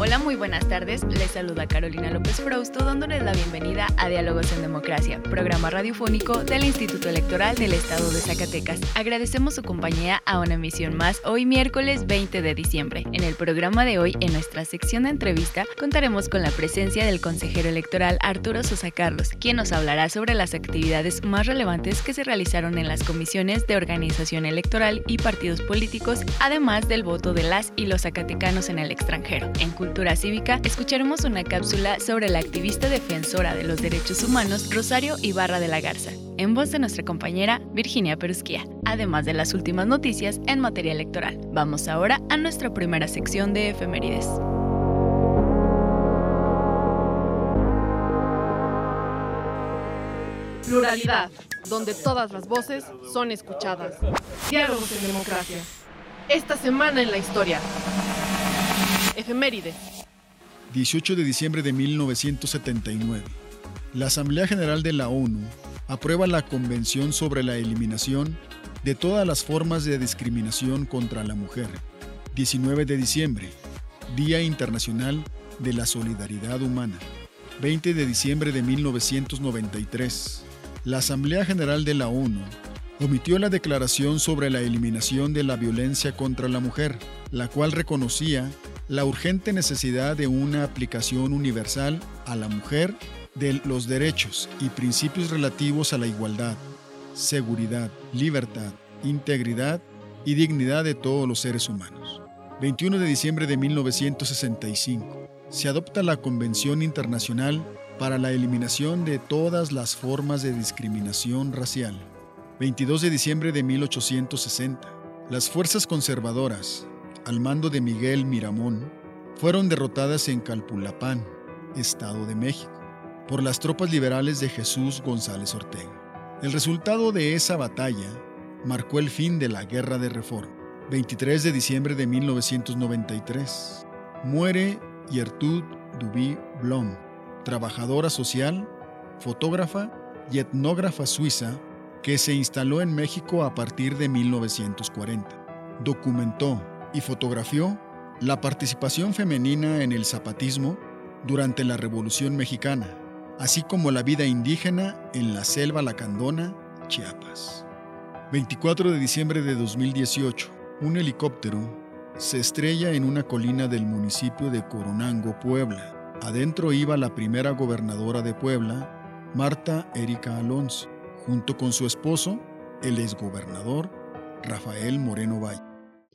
Hola, muy buenas tardes. Les saluda Carolina López Frausto dándoles la bienvenida a Diálogos en Democracia, programa radiofónico del Instituto Electoral del Estado de Zacatecas. Agradecemos su compañía a una emisión más hoy miércoles 20 de diciembre. En el programa de hoy, en nuestra sección de entrevista, contaremos con la presencia del consejero electoral Arturo Sosa Carlos, quien nos hablará sobre las actividades más relevantes que se realizaron en las comisiones de organización electoral y partidos políticos, además del voto de las y los zacatecanos en el extranjero. En Cultura Cívica, escucharemos una cápsula sobre la activista defensora de los derechos humanos Rosario Ibarra de la Garza, en voz de nuestra compañera Virginia Perusquía, además de las últimas noticias en materia electoral. Vamos ahora a nuestra primera sección de efemérides. Pluralidad, donde todas las voces son escuchadas. Diálogos en democracia. Esta semana en la historia. Efemérides. 18 de diciembre de 1979. La Asamblea General de la ONU aprueba la Convención sobre la Eliminación de todas las formas de discriminación contra la mujer. 19 de diciembre, Día Internacional de la Solidaridad Humana. 20 de diciembre de 1993. La Asamblea General de la ONU omitió la declaración sobre la eliminación de la violencia contra la mujer, la cual reconocía la urgente necesidad de una aplicación universal a la mujer de los derechos y principios relativos a la igualdad, seguridad, libertad, integridad y dignidad de todos los seres humanos. 21 de diciembre de 1965. Se adopta la Convención Internacional para la Eliminación de todas las formas de discriminación racial. 22 de diciembre de 1860. Las fuerzas conservadoras, al mando de Miguel Miramón, fueron derrotadas en Calpulapán, Estado de México, por las tropas liberales de Jesús González Ortega. El resultado de esa batalla marcó el fin de la Guerra de Reforma. 23 de diciembre de 1993. Muere Gertrude Duby Blom, trabajadora social, fotógrafa y etnógrafa suiza que se instaló en México a partir de 1940. Documentó y fotografió la participación femenina en el zapatismo durante la Revolución Mexicana, así como la vida indígena en la selva lacandona, Chiapas. 24 de diciembre de 2018, un helicóptero se estrella en una colina del municipio de Coronango, Puebla. Adentro iba la primera gobernadora de Puebla, Marta Erika Alonso, junto con su esposo, el exgobernador Rafael Moreno Valle.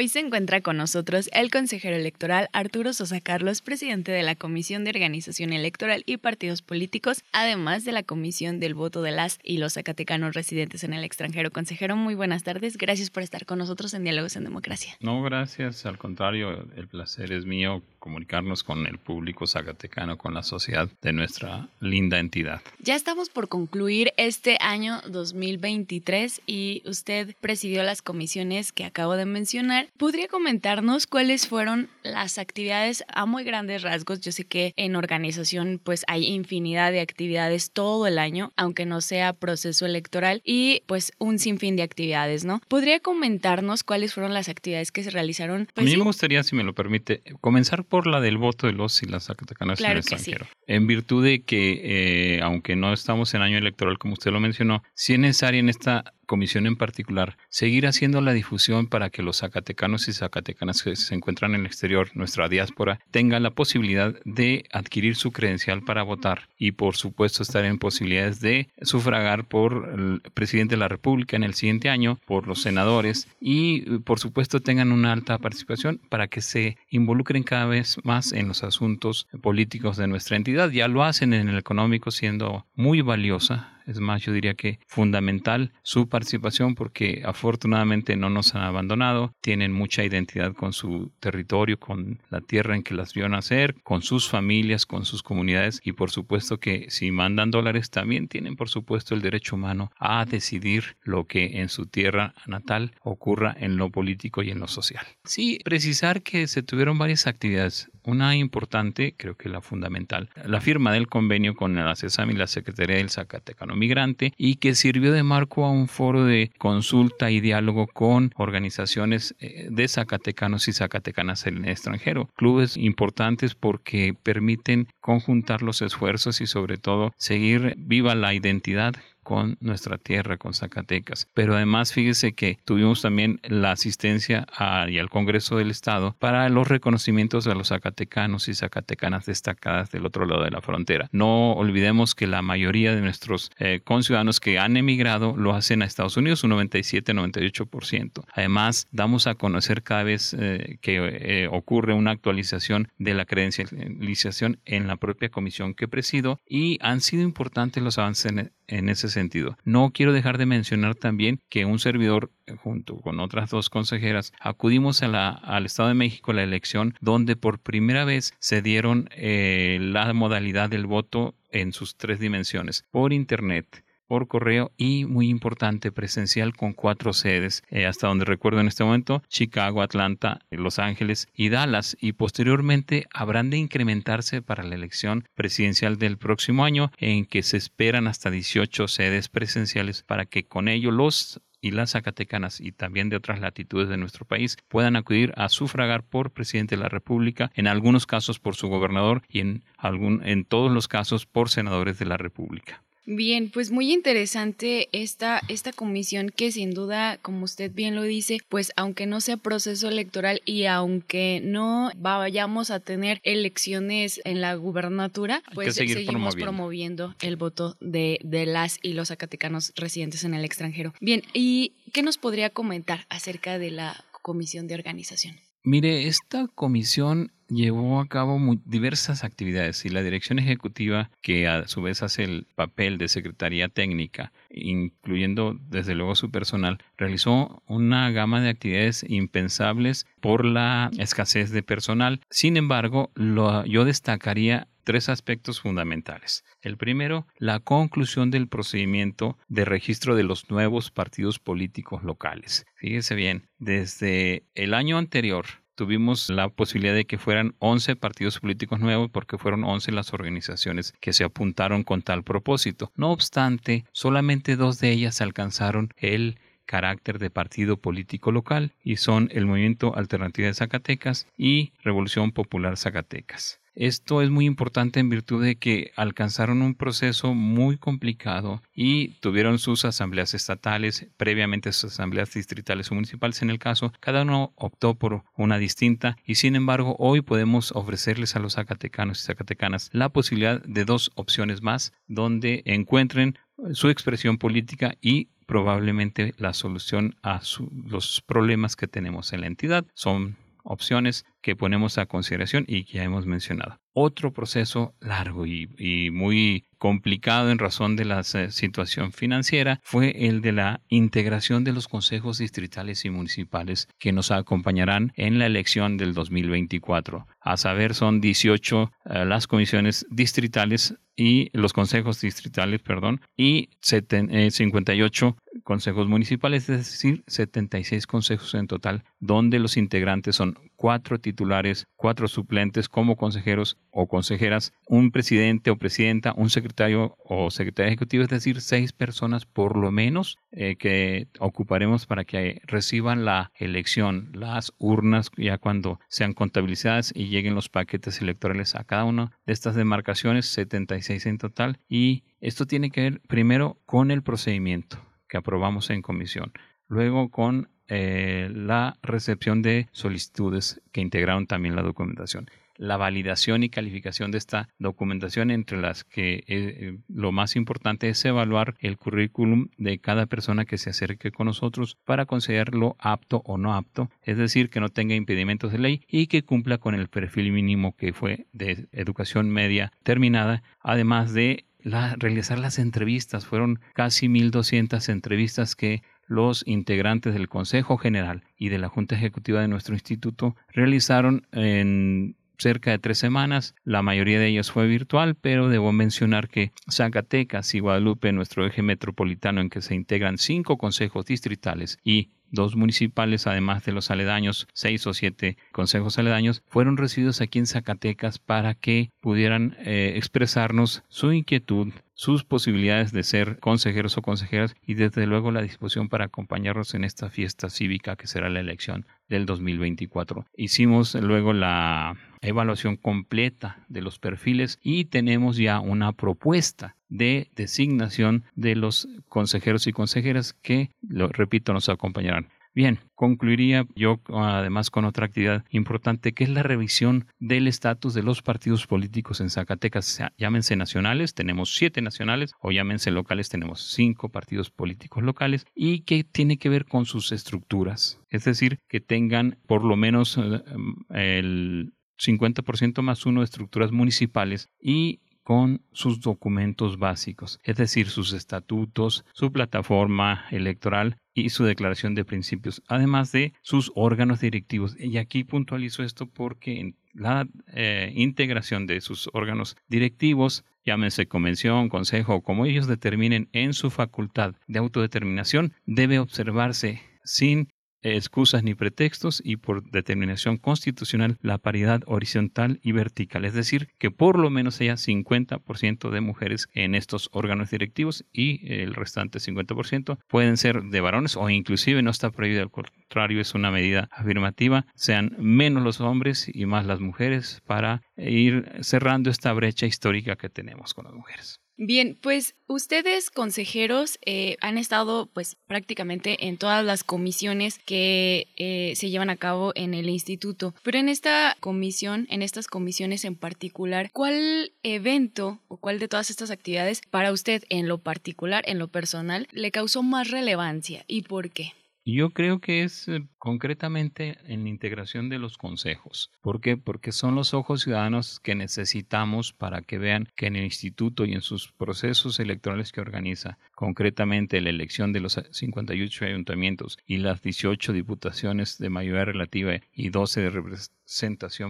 Hoy se encuentra con nosotros el consejero electoral Arturo Sosa Carlos, presidente de la Comisión de Organización Electoral y Partidos Políticos, además de la Comisión del Voto de las y los zacatecanos residentes en el extranjero. Consejero, muy buenas tardes. Gracias por estar con nosotros en Diálogos en Democracia. No, gracias. Al contrario, el placer es mío comunicarnos con el público zacatecano, con la sociedad de nuestra linda entidad. Ya estamos por concluir este año 2023 y usted presidió las comisiones que acabo de mencionar. ¿Podría comentarnos cuáles fueron las actividades a muy grandes rasgos? Yo sé que en organización pues hay infinidad de actividades todo el año, aunque no sea proceso electoral y pues un sinfín de actividades, ¿no? ¿Podría comentarnos cuáles fueron las actividades que se realizaron? Pues, a mí me gustaría, si me lo permite, comenzar por la del voto de los y las zacatecanas claro en el extranjero. En virtud de que, eh, aunque no estamos en año electoral, como usted lo mencionó, sí es necesaria en esta comisión en particular, seguir haciendo la difusión para que los zacatecanos y zacatecanas que se encuentran en el exterior, nuestra diáspora, tengan la posibilidad de adquirir su credencial para votar y por supuesto estar en posibilidades de sufragar por el presidente de la República en el siguiente año, por los senadores y por supuesto tengan una alta participación para que se involucren cada vez más en los asuntos políticos de nuestra entidad. Ya lo hacen en el económico siendo muy valiosa es más, yo diría que fundamental su participación porque afortunadamente no nos han abandonado, tienen mucha identidad con su territorio, con la tierra en que las vio nacer, con sus familias, con sus comunidades y por supuesto que si mandan dólares también tienen por supuesto el derecho humano a decidir lo que en su tierra natal ocurra en lo político y en lo social. Sí, precisar que se tuvieron varias actividades una importante, creo que la fundamental, la firma del convenio con la CESAM y la Secretaría del Zacatecano Migrante y que sirvió de marco a un foro de consulta y diálogo con organizaciones eh, de zacatecanos y zacatecanas en el extranjero. Clubes importantes porque permiten conjuntar los esfuerzos y sobre todo seguir viva la identidad con nuestra tierra, con Zacatecas. Pero además, fíjese que tuvimos también la asistencia y al Congreso del Estado para los reconocimientos a los zacatecanos y zacatecanas destacadas del otro lado de la frontera. No olvidemos que la mayoría de nuestros eh, conciudadanos que han emigrado lo hacen a Estados Unidos, un 97-98%. Además, damos a conocer cada vez eh, que eh, ocurre una actualización de la credencialización en la propia comisión que presido y han sido importantes los avances en ese sentido. No quiero dejar de mencionar también que un servidor eh, junto con otras dos consejeras acudimos al Estado de México a la elección donde por primera vez se dieron eh, la modalidad del voto en sus tres dimensiones por internet por correo y muy importante presencial con cuatro sedes eh, hasta donde recuerdo en este momento Chicago, Atlanta, Los Ángeles y Dallas y posteriormente habrán de incrementarse para la elección presidencial del próximo año en que se esperan hasta 18 sedes presenciales para que con ello los y las zacatecanas y también de otras latitudes de nuestro país puedan acudir a sufragar por presidente de la República, en algunos casos por su gobernador y en, algún, en todos los casos por senadores de la República. Bien, pues muy interesante esta, esta comisión que sin duda, como usted bien lo dice, pues aunque no sea proceso electoral y aunque no vayamos a tener elecciones en la gubernatura, pues seguimos promoviendo. el voto de, de las y los zacatecanos residentes en el extranjero. Bien, ¿y qué nos podría comentar acerca de la comisión de organización? Mire, esta comisión llevó a cabo diversas actividades y la dirección ejecutiva, que a su vez hace el papel de secretaría técnica, incluyendo desde luego su personal, realizó una gama de actividades impensables por la escasez de personal. Sin embargo, yo destacaría tres aspectos fundamentales. El primero, la conclusión del procedimiento de registro de los nuevos partidos políticos locales. Fíjese bien, desde el año anterior tuvimos la posibilidad de que fueran 11 partidos políticos nuevos porque fueron 11 las organizaciones que se apuntaron con tal propósito. No obstante, solamente dos de ellas alcanzaron el carácter de partido político local y son el Movimiento Alternativa de Zacatecas y Revolución Popular Zacatecas. Esto es muy importante en virtud de que alcanzaron un proceso muy complicado y tuvieron sus asambleas estatales, previamente sus asambleas distritales o municipales en el caso, cada uno optó por una distinta y sin embargo hoy podemos ofrecerles a los zacatecanos y zacatecanas la posibilidad de dos opciones más donde encuentren su expresión política y probablemente la solución a los problemas que tenemos en la entidad. Son opciones que ponemos a consideración y que ya hemos mencionado. Otro proceso largo y, muy complicado en razón de la situación financiera fue el de la integración de los consejos distritales y municipales que nos acompañarán en la elección del 2024. A saber, son 18 eh, las comisiones distritales y los consejos distritales, perdón, y 58 eh, consejos municipales, es decir, 76 consejos en total, donde los integrantes son cuatro titulares, cuatro suplentes como consejeros o consejeras, un presidente o presidenta, un secretario o secretaria ejecutivo, es decir, seis personas por lo menos eh, que ocuparemos para que reciban la elección, las urnas ya cuando sean contabilizadas y lleguen los paquetes electorales a cada una de estas demarcaciones, 76 en total, y esto tiene que ver primero con el procedimiento que aprobamos en comisión. Luego con eh, la recepción de solicitudes que integraron también la documentación la validación y calificación de esta documentación, entre las que eh, lo más importante es evaluar el currículum de cada persona que se acerque con nosotros para considerarlo apto o no apto, es decir, que no tenga impedimentos de ley y que cumpla con el perfil mínimo que fue de educación media terminada, además de realizar las entrevistas. Fueron casi 1.200 entrevistas que los integrantes del Consejo General y de la Junta Ejecutiva de nuestro instituto realizaron en cerca de tres semanas. La mayoría de ellos fue virtual, pero debo mencionar que Zacatecas y Guadalupe, nuestro eje metropolitano en que se integran cinco consejos distritales y dos municipales, además de los aledaños, seis o siete consejos aledaños, fueron recibidos aquí en Zacatecas para que pudieran eh, expresarnos su inquietud, sus posibilidades de ser consejeros o consejeras y desde luego la disposición para acompañarnos en esta fiesta cívica que será la elección del 2024. Hicimos luego la evaluación completa de los perfiles y tenemos ya una propuesta de designación de los consejeros y consejeras que, lo repito, nos acompañarán. Bien, concluiría yo además con otra actividad importante que es la revisión del estatus de los partidos políticos en Zacatecas. llámense nacionales, tenemos siete nacionales, o llámense locales, tenemos cinco partidos políticos locales y que tiene que ver con sus estructuras. Es decir, que tengan por lo menos eh, el 50% más uno de estructuras municipales y con sus documentos básicos, es decir, sus estatutos, su plataforma electoral y su declaración de principios, además de sus órganos directivos. Y aquí puntualizo esto porque la eh, integración de sus órganos directivos, llámense convención, consejo como ellos determinen en su facultad de autodeterminación, debe observarse sin excusas ni pretextos y por determinación constitucional la paridad horizontal y vertical, es decir, que por lo menos haya 50% de mujeres en estos órganos directivos y el restante 50% pueden ser de varones o inclusive no está prohibido, al contrario es una medida afirmativa, sean menos los hombres y más las mujeres para ir cerrando esta brecha histórica que tenemos con las mujeres. Bien, pues ustedes consejeros eh, han estado pues prácticamente en todas las comisiones que eh, se llevan a cabo en el instituto, pero en esta comisión, en estas comisiones en particular, ¿cuál evento o cuál de todas estas actividades para usted en lo particular, en lo personal, le causó más relevancia y por qué? Yo creo que es eh, concretamente en la integración de los consejos. ¿Por qué? Porque son los ojos ciudadanos que necesitamos para que vean que en el instituto y en sus procesos electorales que organiza, concretamente la elección de los 58 ayuntamientos y las 18 diputaciones de mayoría relativa y 12 de representación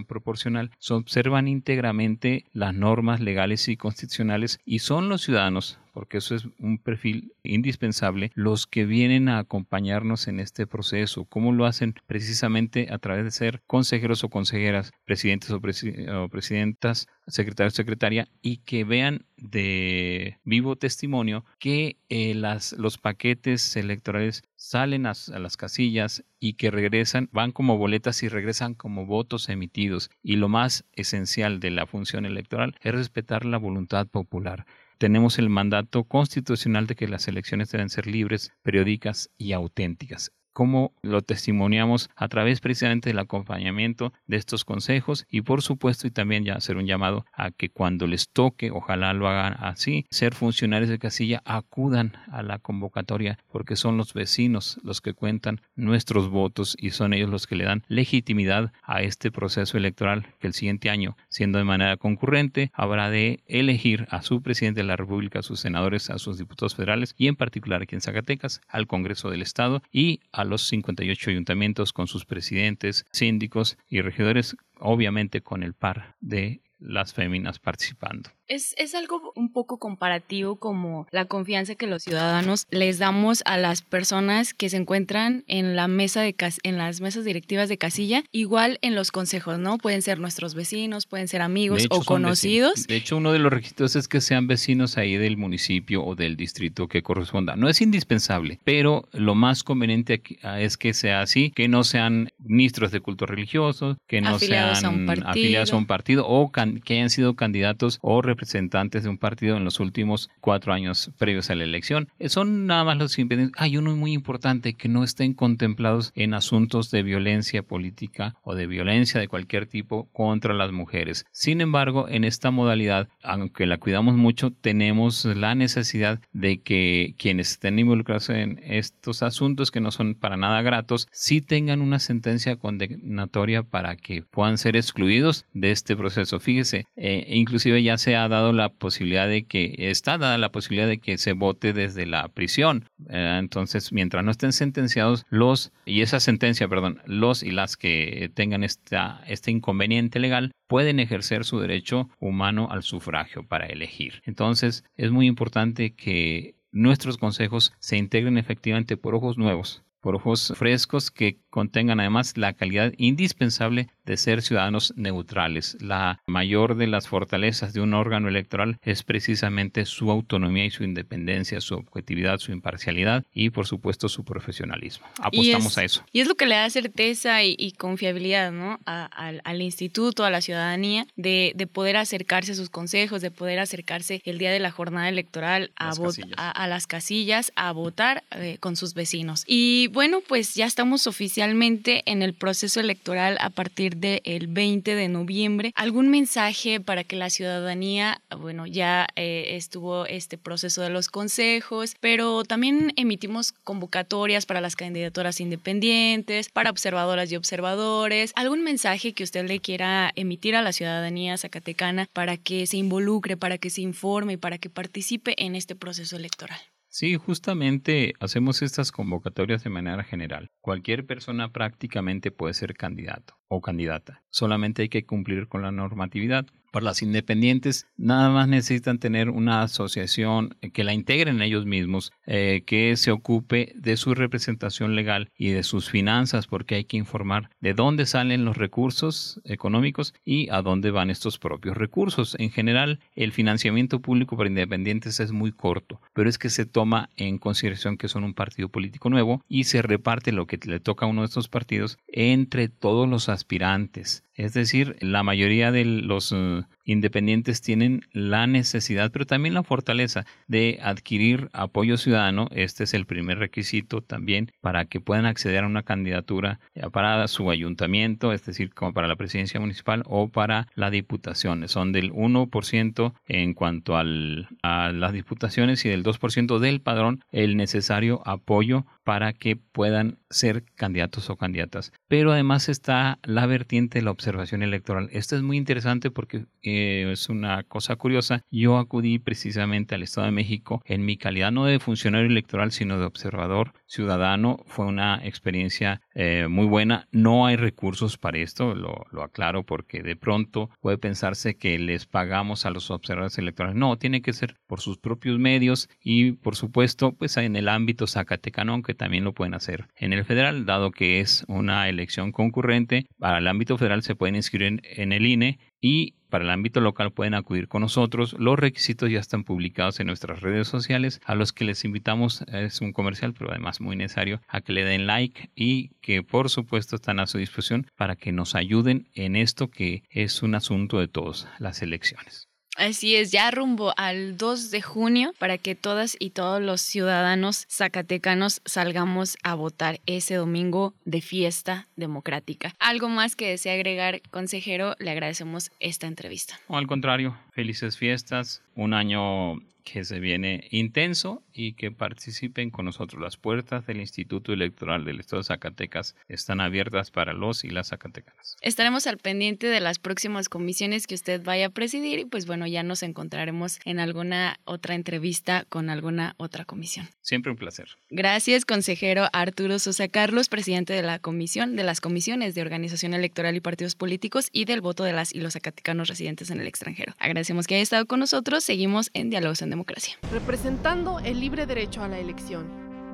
proporcional, se observan íntegramente las normas legales y constitucionales y son los ciudadanos porque eso es un perfil indispensable, los que vienen a acompañarnos en este proceso. ¿Cómo lo hacen? Precisamente a través de ser consejeros o consejeras, presidentes o, presidentas, secretarios o secretaria, y que vean de vivo testimonio que eh, las, los paquetes electorales salen a, a, las casillas y que regresan, van como boletas y regresan como votos emitidos. Y lo más esencial de la función electoral es respetar la voluntad popular tenemos el mandato constitucional de que las elecciones deben ser libres, periódicas y auténticas cómo lo testimoniamos a través precisamente del acompañamiento de estos consejos y por supuesto y también ya hacer un llamado a que cuando les toque, ojalá lo hagan así, ser funcionarios de casilla, acudan a la convocatoria porque son los vecinos los que cuentan nuestros votos y son ellos los que le dan legitimidad a este proceso electoral que el siguiente año, siendo de manera concurrente, habrá de elegir a su presidente de la República, a sus senadores, a sus diputados federales y en particular aquí en Zacatecas, al Congreso del Estado y a a los 58 ayuntamientos con sus presidentes, síndicos y regidores, obviamente con el par de las féminas participando. Es, es, algo un poco comparativo como la confianza que los ciudadanos les damos a las personas que se encuentran en la mesa de en las mesas directivas de casilla, igual en los consejos, ¿no? Pueden ser nuestros vecinos, pueden ser amigos o conocidos. De hecho, uno de los requisitos es que sean vecinos ahí del municipio o del distrito que corresponda. No es indispensable, pero lo más conveniente aquí ah, es que sea así, que no sean ministros de culto religioso, que no sean afiliados a un partido o que hayan sido candidatos o representantes de un partido en los últimos cuatro años previos a la elección. Son nada más los independientes. Hay uno muy importante que no estén contemplados en asuntos de violencia política o de violencia de cualquier tipo contra las mujeres. Sin embargo, en esta modalidad, aunque la cuidamos mucho, tenemos la necesidad de que quienes estén involucrados en estos asuntos que no son para nada gratos, sí tengan una sentencia condenatoria para que puedan ser excluidos de este proceso. Fíjese, eh, inclusive ya se ha dado la posibilidad de que, está dada la posibilidad de que se vote desde la prisión. Eh, entonces, mientras no estén sentenciados los, y esa sentencia, perdón, los y las que tengan este inconveniente legal, pueden ejercer su derecho humano al sufragio para elegir. Entonces, es muy importante que nuestros consejos se integren efectivamente por ojos nuevos, por ojos frescos que contengan además la calidad indispensable de ser ciudadanos neutrales. La mayor de las fortalezas de un órgano electoral es precisamente su autonomía y su independencia, su objetividad, su imparcialidad y por supuesto su profesionalismo. Apostamos a eso. Y es lo que le da certeza y, confiabilidad ¿no? al, instituto, a la ciudadanía, de, poder acercarse a sus consejos, de poder acercarse el día de la jornada electoral a, a, las casillas, a votar eh, con sus vecinos. Y bueno, pues ya estamos oficialmente en el proceso electoral a partir del 20 de noviembre. ¿Algún mensaje para que la ciudadanía, bueno, ya eh, estuvo este proceso de los consejos, pero también emitimos convocatorias para las candidaturas independientes, para observadoras y observadores? ¿Algún mensaje que usted le quiera emitir a la ciudadanía zacatecana para que se involucre, para que se informe y para que participe en este proceso electoral? Sí, justamente hacemos estas convocatorias de manera general. Cualquier persona prácticamente puede ser candidato o candidata. Solamente hay que cumplir con la normatividad. Para las independientes, nada más necesitan tener una asociación que la integren ellos mismos, eh, que se ocupe de su representación legal y de sus finanzas, porque hay que informar de dónde salen los recursos económicos y a dónde van estos propios recursos. En general, el financiamiento público para independientes es muy corto, pero es que se toma en consideración que son un partido político nuevo y se reparte lo que le toca a uno de estos partidos entre todos los aspirantes. Es decir, la mayoría de los eh, independientes tienen la necesidad, pero también la fortaleza de adquirir apoyo ciudadano. Este es el primer requisito también para que puedan acceder a una candidatura para su ayuntamiento, es decir, como para la presidencia municipal o para la diputación. Son del 1% en cuanto a las diputaciones y del 2% del padrón el necesario apoyo para que puedan ser candidatos o candidatas. Pero además está la vertiente de la observación electoral. Esto es muy interesante porque es una cosa curiosa. Yo acudí precisamente al Estado de México en mi calidad no de funcionario electoral, sino de observador ciudadano. Fue una experiencia eh, muy buena. No hay recursos para esto, lo, lo aclaro porque de pronto puede pensarse que les pagamos a los observadores electorales. No, tiene que ser por sus propios medios y por supuesto pues en el ámbito zacatecano, aunque también lo pueden hacer en el federal, dado que es una elección concurrente. Para el ámbito federal se pueden inscribir en, el INE y para el ámbito local pueden acudir con nosotros. Los requisitos ya están publicados en nuestras redes sociales, a los que les invitamos, es un comercial, pero además muy necesario, a que le den like y que por supuesto están a su disposición para que nos ayuden en esto que es un asunto de todos, las elecciones. Así es, ya rumbo al 2 de junio para que todas y todos los ciudadanos zacatecanos salgamos a votar ese domingo de fiesta democrática. ¿Algo más que desea agregar, consejero? Le agradecemos esta entrevista. O al contrario, felices fiestas, un año que se viene intenso y que participen con nosotros. Las puertas del Instituto Electoral del Estado de Zacatecas están abiertas para los y las zacatecanas. Estaremos al pendiente de las próximas comisiones que usted vaya a presidir y pues bueno, ya nos encontraremos en alguna otra entrevista con alguna otra comisión. Siempre un placer. Gracias, consejero Arturo Sosa Carlos, presidente de la comisión de las comisiones de organización electoral y partidos políticos y del voto de las y los zacatecanos residentes en el extranjero. Agradecemos que haya estado con nosotros. Seguimos en Diálogos en Democracia. Representando el libre derecho a la elección.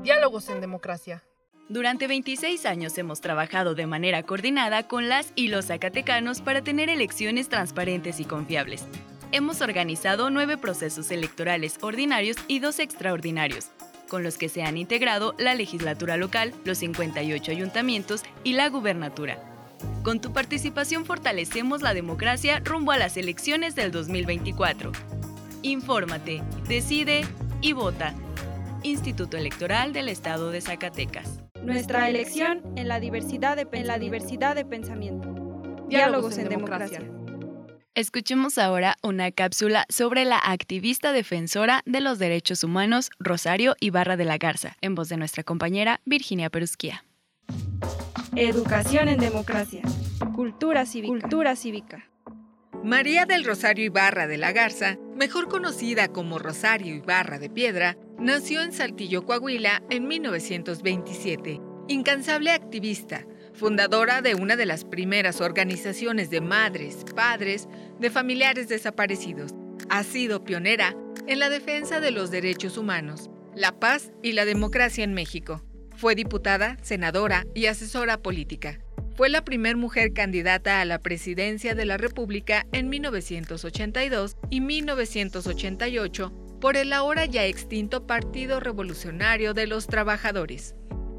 Diálogos en Democracia. Durante 26 años hemos trabajado de manera coordinada con las y los zacatecanos para tener elecciones transparentes y confiables. Hemos organizado nueve procesos electorales ordinarios y dos extraordinarios, con los que se han integrado la legislatura local, los 58 ayuntamientos y la gubernatura Con tu participación fortalecemos la democracia rumbo a las elecciones del 2024. Infórmate, decide y vota. Instituto Electoral del Estado de Zacatecas. Nuestra elección en la diversidad de, en la diversidad de pensamiento. Diálogos en democracia. Escuchemos ahora una cápsula sobre la activista defensora de los derechos humanos Rosario Ibarra de la Garza, en voz de nuestra compañera Virginia Perusquía. Educación en democracia. Cultura cívica. Cultura cívica. María del Rosario Ibarra de la Garza, mejor conocida como Rosario Ibarra de Piedra, nació en Saltillo, Coahuila en 1927. Incansable activista, fundadora de una de las primeras organizaciones de madres, padres, de familiares desaparecidos. Ha sido pionera en la defensa de los derechos humanos, la paz y la democracia en México. Fue diputada, senadora y asesora política. Fue la primera mujer candidata a la presidencia de la República en 1982 y 1988 por el ahora ya extinto Partido Revolucionario de los Trabajadores.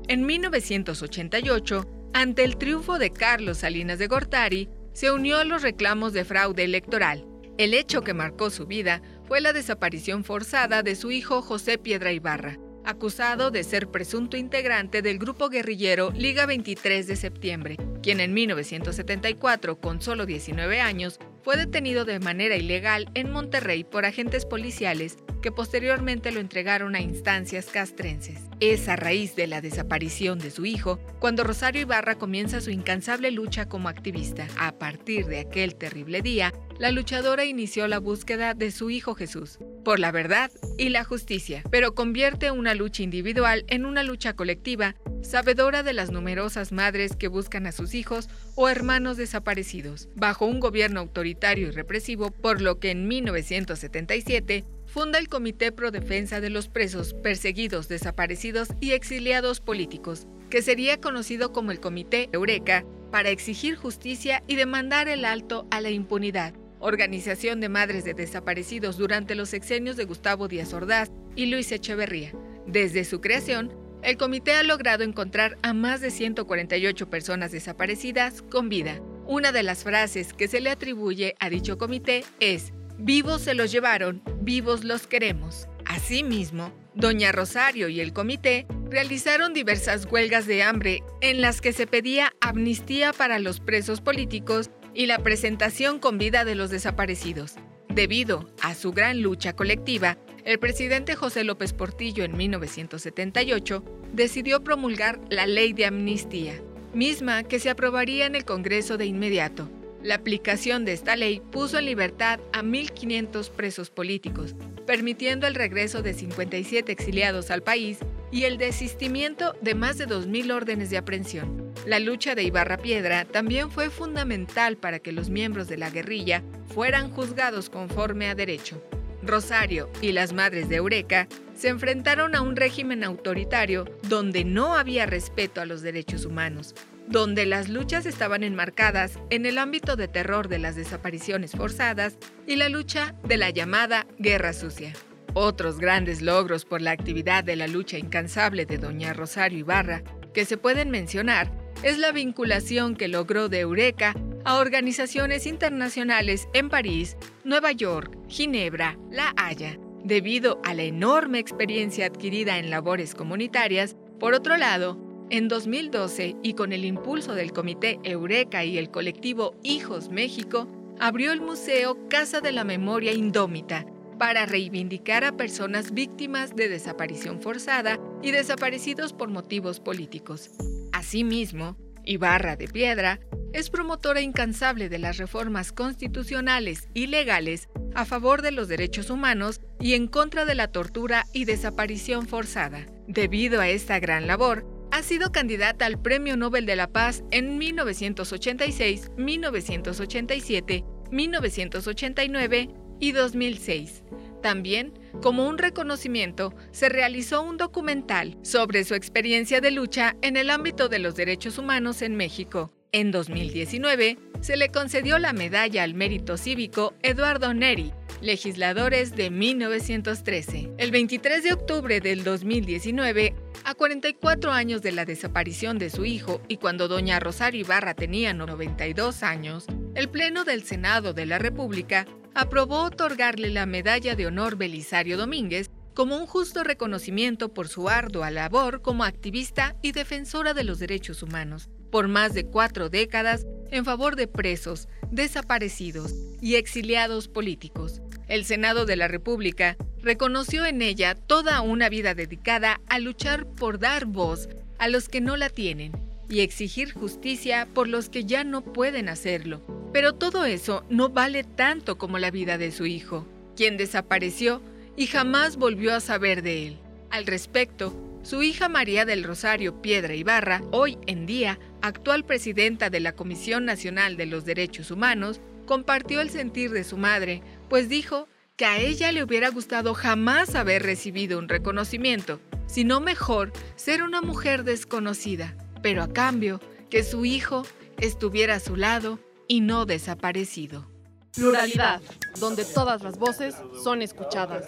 En 1988, ante el triunfo de Carlos Salinas de Gortari, se unió a los reclamos de fraude electoral. El hecho que marcó su vida fue la desaparición forzada de su hijo José Piedra Ibarra, acusado de ser presunto integrante del grupo guerrillero Liga 23 de septiembre, quien en 1974, con solo 19 años, fue detenido de manera ilegal en Monterrey por agentes policiales que posteriormente lo entregaron a instancias castrenses. Es a raíz de la desaparición de su hijo cuando Rosario Ibarra comienza su incansable lucha como activista. A partir de aquel terrible día, la luchadora inició la búsqueda de su hijo Jesús, por la verdad y la justicia, pero convierte una lucha individual en una lucha colectiva, sabedora de las numerosas madres que buscan a sus hijos o hermanos desaparecidos, bajo un gobierno autoritario y represivo, por lo que en 1977 funda el Comité Pro Defensa de los Presos, Perseguidos, Desaparecidos y Exiliados Políticos, que sería conocido como el Comité Eureka, para exigir justicia y demandar el alto a la impunidad. Organización de Madres de Desaparecidos durante los sexenios de Gustavo Díaz Ordaz y Luis Echeverría. Desde su creación, el comité ha logrado encontrar a más de 148 personas desaparecidas con vida. Una de las frases que se le atribuye a dicho comité es, vivos se los llevaron, vivos los queremos. Asimismo, Doña Rosario y el comité realizaron diversas huelgas de hambre en las que se pedía amnistía para los presos políticos y la presentación con vida de los desaparecidos. Debido a su gran lucha colectiva, el presidente José López Portillo en 1978 decidió promulgar la ley de amnistía, misma que se aprobaría en el Congreso de inmediato. La aplicación de esta ley puso en libertad a 1.500 presos políticos, permitiendo el regreso de 57 exiliados al país y el desistimiento de más de 2.000 órdenes de aprehensión. La lucha de Ibarra Piedra también fue fundamental para que los miembros de la guerrilla fueran juzgados conforme a derecho. Rosario y las madres de Eureka se enfrentaron a un régimen autoritario donde no había respeto a los derechos humanos, donde las luchas estaban enmarcadas en el ámbito de terror de las desapariciones forzadas y la lucha de la llamada Guerra Sucia. Otros grandes logros por la actividad de la lucha incansable de doña Rosario Ibarra que se pueden mencionar es la vinculación que logró de Eureka a organizaciones internacionales en París, Nueva York, Ginebra, La Haya. Debido a la enorme experiencia adquirida en labores comunitarias, por otro lado, en 2012, y con el impulso del Comité Eureka y el colectivo Hijos México, abrió el Museo Casa de la Memoria Indómita para reivindicar a personas víctimas de desaparición forzada y desaparecidos por motivos políticos. Asimismo, Ibarra de Piedra es promotora incansable de las reformas constitucionales y legales a favor de los derechos humanos y en contra de la tortura y desaparición forzada. Debido a esta gran labor, ha sido candidata al Premio Nobel de la Paz en 1986, 1987, 1989 y 2006. También, como un reconocimiento, se realizó un documental sobre su experiencia de lucha en el ámbito de los derechos humanos en México. En 2019, se le concedió la medalla al mérito cívico Eduardo Neri, legisladores de 1913. El 23 de octubre del 2019, A 44 años de la desaparición de su hijo y cuando doña Rosario Ibarra tenía 92 años, el Pleno del Senado de la República aprobó otorgarle la Medalla de Honor Belisario Domínguez como un justo reconocimiento por su ardua labor como activista y defensora de los derechos humanos, por más de cuatro décadas en favor de presos, desaparecidos y exiliados políticos. El Senado de la República reconoció en ella toda una vida dedicada a luchar por dar voz a los que no la tienen y exigir justicia por los que ya no pueden hacerlo. Pero todo eso no vale tanto como la vida de su hijo, quien desapareció y jamás volvió a saber de él. Al respecto, su hija María del Rosario Piedra Ibarra, hoy en día actual presidenta de la Comisión Nacional de los Derechos Humanos, compartió el sentir de su madre, pues dijo que a ella le hubiera gustado jamás haber recibido un reconocimiento, sino mejor ser una mujer desconocida, pero a cambio que su hijo estuviera a su lado y no desaparecido. Pluralidad, donde todas las voces son escuchadas.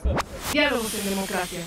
Diálogos en democracia.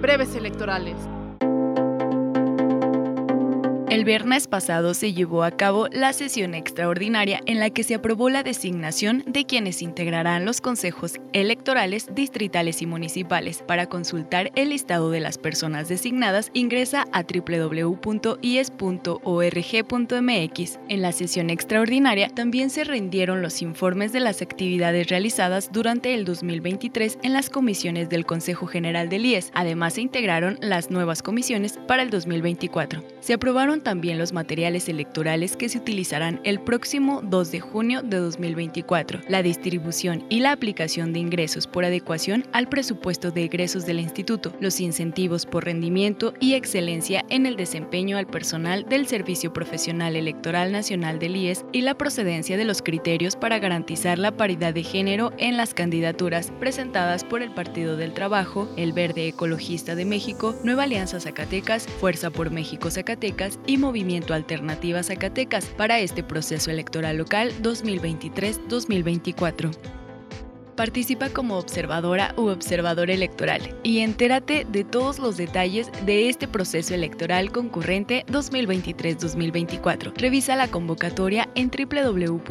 Breves electorales. El viernes pasado se llevó a cabo la sesión extraordinaria en la que se aprobó la designación de quienes integrarán los consejos electorales distritales y municipales. Para consultar el listado de las personas designadas, ingresa a www.ies.org.mx. En la sesión extraordinaria también se rindieron los informes de las actividades realizadas durante el 2023 en las comisiones del Consejo General del IES. Además se integraron las nuevas comisiones para el 2024. Se aprobaron también los materiales electorales que se utilizarán el próximo 2 de junio de 2024, la distribución y la aplicación de ingresos por adecuación al presupuesto de egresos del instituto, los incentivos por rendimiento y excelencia en el desempeño al personal del Servicio Profesional Electoral Nacional del IES y la procedencia de los criterios para garantizar la paridad de género en las candidaturas presentadas por el Partido del Trabajo, el Verde Ecologista de México, Nueva Alianza Zacatecas, Fuerza por México Zacatecas y Movimiento Alternativa Zacatecas para este proceso electoral local 2023-2024. Participa como observadora u observador electoral y entérate de todos los detalles de este proceso electoral concurrente 2023-2024. Revisa la convocatoria en www.ies.org.mx.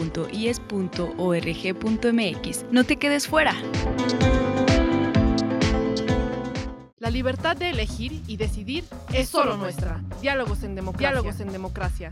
No te quedes fuera. La libertad de elegir y decidir es solo nuestra. Diálogos en democracia. Diálogos en democracia.